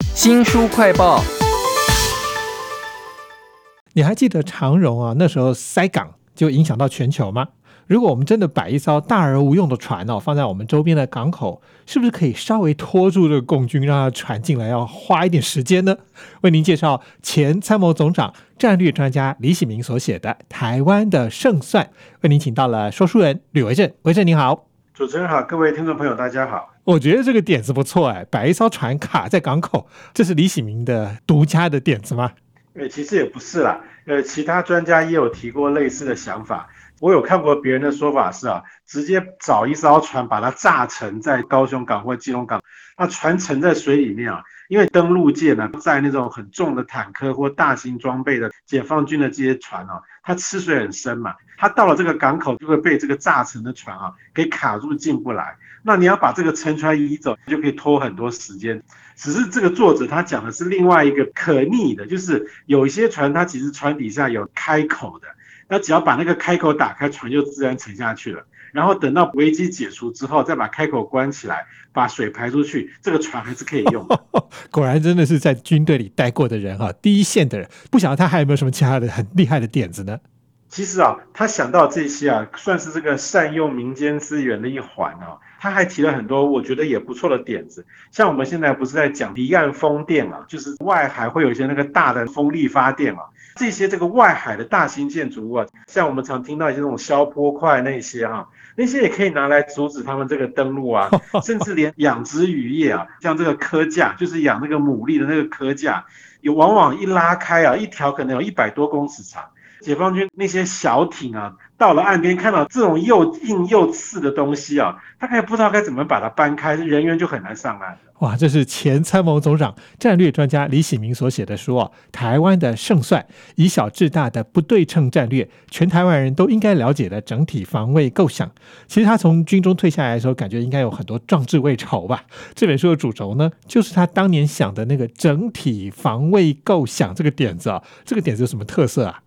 新书快报，你还记得长荣啊？那时候塞港就影响到全球吗？如果我们真的摆一艘大而无用的船哦，放在我们周边的港口，是不是可以稍微拖住这个共军，让他船进来要花一点时间呢？为您介绍前参谋总长、战略专家李喜明所写的《台湾的胜算》，为您请到了说书人吕维正。维正您好，主持人好，各位听众朋友大家好。我觉得这个点子不错哎，摆一艘船卡在港口，这是李喜明的独家的点子吗？呃，其实也不是啦，呃，其他专家也有提过类似的想法。我有看过别人的说法是啊，直接找一艘船把它炸沉在高雄港或基隆港，那船沉在水里面啊，因为登陆舰呢，在那种很重的坦克或大型装备的解放军的这些船啊，它吃水很深嘛，它到了这个港口就会被这个炸沉的船啊给卡住进不来。那你要把这个沉船移走，就可以拖很多时间。只是这个作者他讲的是另外一个可逆的，就是有一些船它其实船底下有开口的，那只要把那个开口打开，船就自然沉下去了。然后等到危机解除之后，再把开口关起来，把水排出去，这个船还是可以用。果然真的是在军队里待过的人哈，第一线的人。不晓得他还有没有什么其他的很厉害的点子呢？其实啊，他想到这些啊，算是这个善用民间资源的一环啊。他还提了很多我觉得也不错的点子，像我们现在不是在讲离岸风电啊，就是外海会有一些那个大的风力发电啊，这些这个外海的大型建筑物啊，像我们常听到一些这种消波块那些哈，那些也可以拿来阻止他们这个登陆啊，甚至连养殖渔业啊，像这个科架，就是养那个牡蛎的那个科架，有往往一拉开啊，一条可能有一百多公尺长。解放军那些小艇啊，到了岸边看到这种又硬又刺的东西啊，大概不知道该怎么把它搬开，人员就很难上岸。哇，这是前参谋总长、战略专家李喜明所写的书啊，《台湾的胜算：以小制大的不对称战略》，全台湾人都应该了解的整体防卫构想。其实他从军中退下来的时候，感觉应该有很多壮志未酬吧。这本书的主轴呢，就是他当年想的那个整体防卫构想这个点子啊。这个点子有什么特色啊？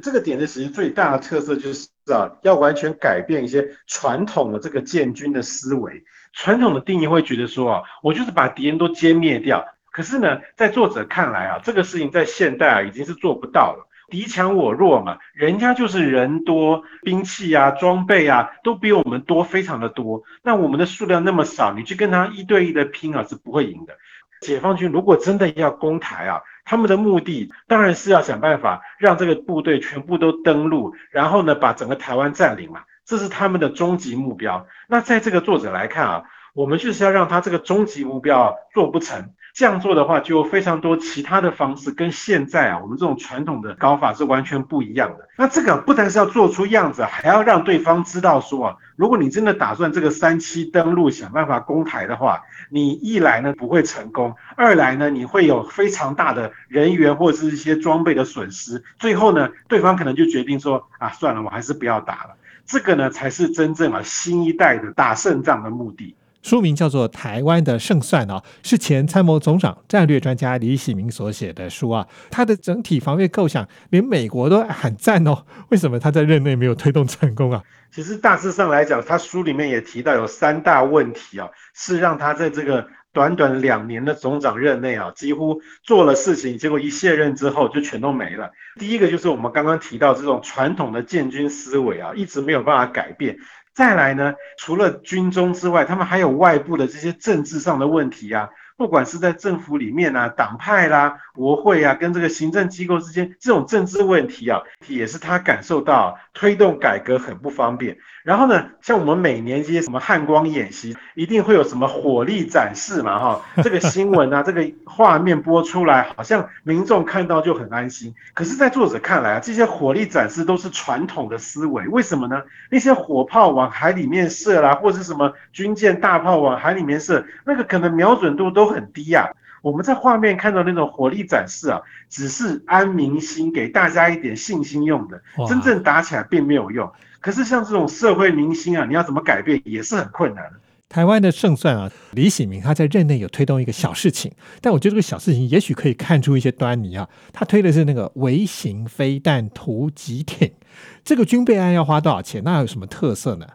这个点子其实最大的特色就是啊，要完全改变一些传统的这个建军的思维。传统的定义会觉得说啊，我就是把敌人都歼灭掉。可是呢，在作者看来啊，这个事情在现代啊已经是做不到了。敌强我弱嘛，人家就是人多，兵器啊、装备啊都比我们多非常的多。那我们的数量那么少，你去跟他一对一的拼啊，是不会赢的。解放军如果真的要攻台啊，他们的目的当然是要想办法让这个部队全部都登陆，然后呢把整个台湾占领嘛，这是他们的终极目标。那在这个作者来看啊，我们就是要让他这个终极目标做不成。这样做的话，就有非常多其他的方式，跟现在啊我们这种传统的搞法是完全不一样的。那这个不但是要做出样子，还要让对方知道说啊，如果你真的打算这个三期登陆，想办法攻台的话，你一来呢不会成功，二来呢你会有非常大的人员或者是一些装备的损失，最后呢对方可能就决定说啊算了，我还是不要打了。这个呢才是真正啊新一代的打胜仗的目的。书名叫做《台湾的胜算》啊，是前参谋总长、战略专家李喜明所写的书啊。他的整体防御构想，连美国都很赞哦。为什么他在任内没有推动成功啊？其实大致上来讲，他书里面也提到有三大问题啊，是让他在这个短短两年的总长任内啊，几乎做了事情，结果一卸任之后就全都没了。第一个就是我们刚刚提到这种传统的建军思维啊，一直没有办法改变。再来呢，除了军中之外，他们还有外部的这些政治上的问题呀。不管是在政府里面啊，党派啦、国会啊，跟这个行政机构之间这种政治问题啊，也是他感受到推动改革很不方便。然后呢，像我们每年这些什么汉光演习，一定会有什么火力展示嘛，哈，这个新闻啊，这个画面播出来，好像民众看到就很安心。可是，在作者看来啊，这些火力展示都是传统的思维，为什么呢？那些火炮往海里面射啦，或者是什么军舰大炮往海里面射，那个可能瞄准度都很低呀。我们在画面看到那种火力展示啊，只是安民心，给大家一点信心用的，真正打起来并没有用。可是像这种社会明星啊，你要怎么改变也是很困难的。台湾的胜算啊，李喜明他在任内有推动一个小事情，但我觉得这个小事情也许可以看出一些端倪啊。他推的是那个微型飞弹突击艇，这个军备案要花多少钱？那有什么特色呢？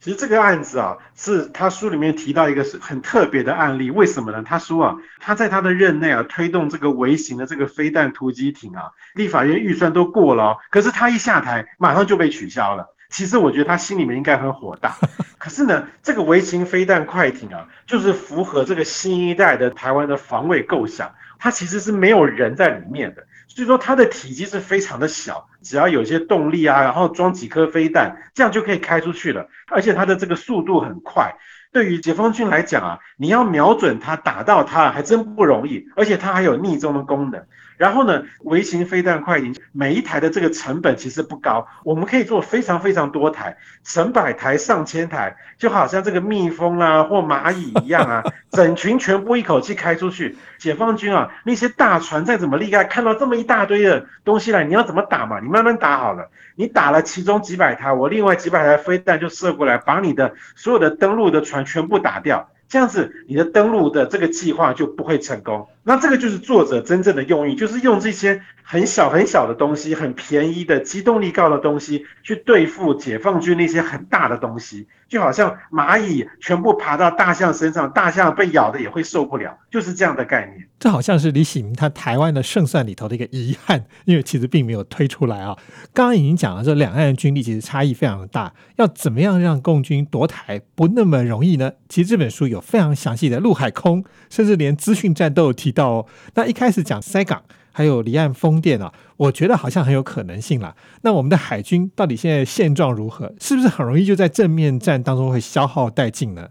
其实这个案子啊，是他书里面提到一个是很特别的案例。为什么呢？他说啊，他在他的任内啊，推动这个微型的这个飞弹突击艇啊，立法院预算都过了，可是他一下台，马上就被取消了。其实我觉得他心里面应该很火大。可是呢，这个微型飞弹快艇啊，就是符合这个新一代的台湾的防卫构想，它其实是没有人在里面的。所以说它的体积是非常的小，只要有些动力啊，然后装几颗飞弹，这样就可以开出去了。而且它的这个速度很快，对于解放军来讲啊，你要瞄准它打到它还真不容易。而且它还有逆中的功能。然后呢，微型飞弹快艇每一台的这个成本其实不高，我们可以做非常非常多台，成百台、上千台，就好像这个蜜蜂啊或蚂蚁一样啊，整群全部一口气开出去。解放军啊，那些大船再怎么厉害，看到这么一大堆的东西来，你要怎么打嘛？你慢慢打好了，你打了其中几百台，我另外几百台飞弹就射过来，把你的所有的登陆的船全部打掉。这样子，你的登陆的这个计划就不会成功。那这个就是作者真正的用意，就是用这些很小很小的东西，很便宜的机动力高的东西，去对付解放军那些很大的东西。就好像蚂蚁全部爬到大象身上，大象被咬的也会受不了，就是这样的概念。这好像是李喜明他台湾的胜算里头的一个遗憾，因为其实并没有推出来啊。刚刚已经讲了，这两岸的军力其实差异非常的大，要怎么样让共军夺台不那么容易呢？其实这本书有非常详细的陆海空，甚至连资讯战都有到。那一开始讲塞港。还有离岸风电啊，我觉得好像很有可能性了。那我们的海军到底现在现状如何？是不是很容易就在正面战当中会消耗殆尽呢？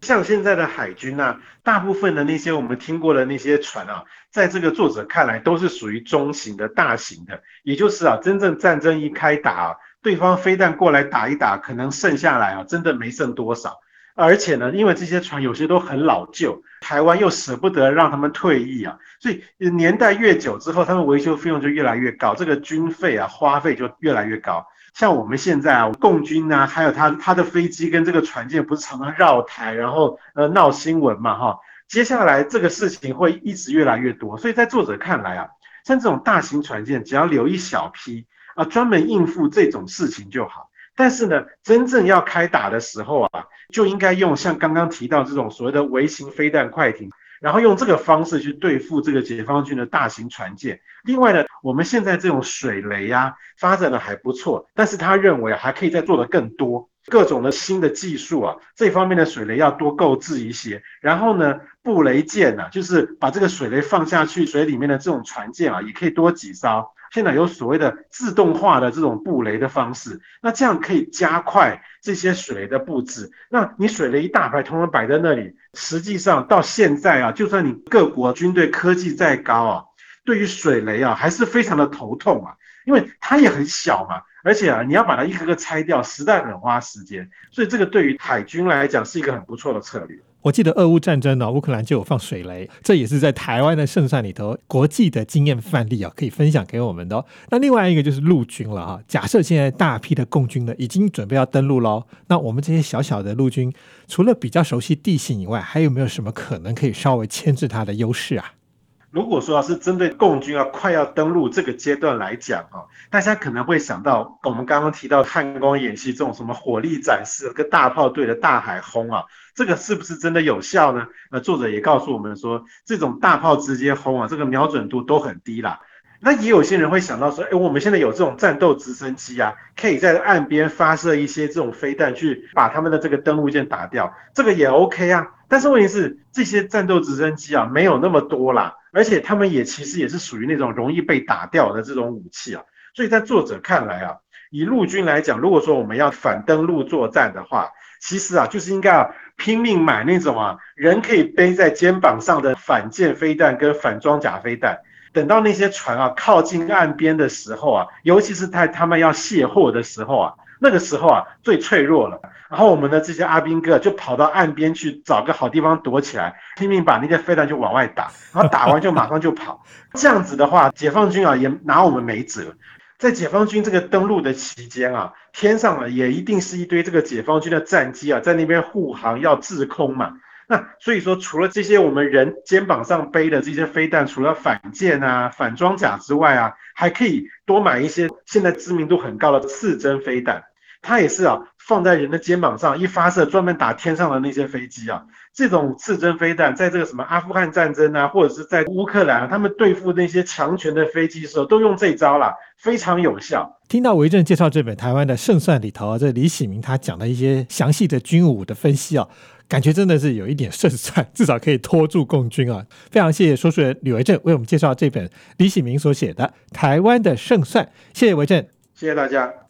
像现在的海军啊，大部分的那些我们听过的那些船啊，在这个作者看来都是属于中型的、大型的，也就是啊，真正战争一开打，啊对方飞弹过来打一打，可能剩下来啊，真的没剩多少。而且呢，因为这些船有些都很老旧，台湾又舍不得让他们退役啊，所以年代越久之后，他们维修费用就越来越高，这个军费啊花费就越来越高。像我们现在啊，共军啊，还有他他的飞机跟这个船舰不是常常绕台，然后呃闹新闻嘛哈。接下来这个事情会一直越来越多，所以在作者看来啊，像这种大型船舰，只要留一小批啊，专门应付这种事情就好。但是呢，真正要开打的时候啊，就应该用像刚刚提到这种所谓的微型飞弹快艇，然后用这个方式去对付这个解放军的大型船舰。另外呢，我们现在这种水雷啊，发展的还不错，但是他认为还可以再做的更多，各种的新的技术啊，这方面的水雷要多购置一些。然后呢，布雷舰呢，就是把这个水雷放下去水里面的这种船舰啊，也可以多几艘。现在有所谓的自动化的这种布雷的方式，那这样可以加快这些水雷的布置。那你水雷一大排，通通摆在那里，实际上到现在啊，就算你各国军队科技再高啊，对于水雷啊，还是非常的头痛啊，因为它也很小嘛，而且啊，你要把它一个个拆掉，实在很花时间。所以这个对于海军来讲是一个很不错的策略。我记得俄乌战争呢，乌克兰就有放水雷，这也是在台湾的胜算里头国际的经验范例啊，可以分享给我们的。那另外一个就是陆军了哈，假设现在大批的共军呢已经准备要登陆喽，那我们这些小小的陆军，除了比较熟悉地形以外，还有没有什么可能可以稍微牵制它的优势啊？如果说是针对共军啊快要登陆这个阶段来讲啊，大家可能会想到我们刚刚提到汉光演习这种什么火力展示跟大炮对着大海轰啊，这个是不是真的有效呢？那作者也告诉我们说，这种大炮直接轰啊，这个瞄准度都很低啦。那也有些人会想到说，哎，我们现在有这种战斗直升机啊，可以在岸边发射一些这种飞弹去把他们的这个登陆舰打掉，这个也 OK 啊。但是问题是，这些战斗直升机啊，没有那么多啦。而且他们也其实也是属于那种容易被打掉的这种武器啊，所以在作者看来啊，以陆军来讲，如果说我们要反登陆作战的话，其实啊就是应该啊拼命买那种啊人可以背在肩膀上的反舰飞弹跟反装甲飞弹，等到那些船啊靠近岸边的时候啊，尤其是在他们要卸货的时候啊。那个时候啊，最脆弱了。然后我们的这些阿兵哥就跑到岸边去找个好地方躲起来，拼命把那些飞弹就往外打，然后打完就马上就跑。这样子的话，解放军啊也拿我们没辙。在解放军这个登陆的期间啊，天上啊也一定是一堆这个解放军的战机啊，在那边护航要制空嘛。那所以说，除了这些我们人肩膀上背的这些飞弹，除了反舰啊、反装甲之外啊，还可以多买一些现在知名度很高的刺针飞弹。它也是啊，放在人的肩膀上一发射，专门打天上的那些飞机啊。这种刺针飞弹，在这个什么阿富汗战争啊，或者是在乌克兰，啊他们对付那些强权的飞机的时候，都用这招啦，非常有效。听到维正介绍这本台湾的胜算里头啊，这李喜明他讲的一些详细的军武的分析啊，感觉真的是有一点胜算，至少可以拖住共军啊。非常谢谢说书人吕维正为我们介绍这本李喜明所写的《台湾的胜算》，谢谢维正，谢谢大家。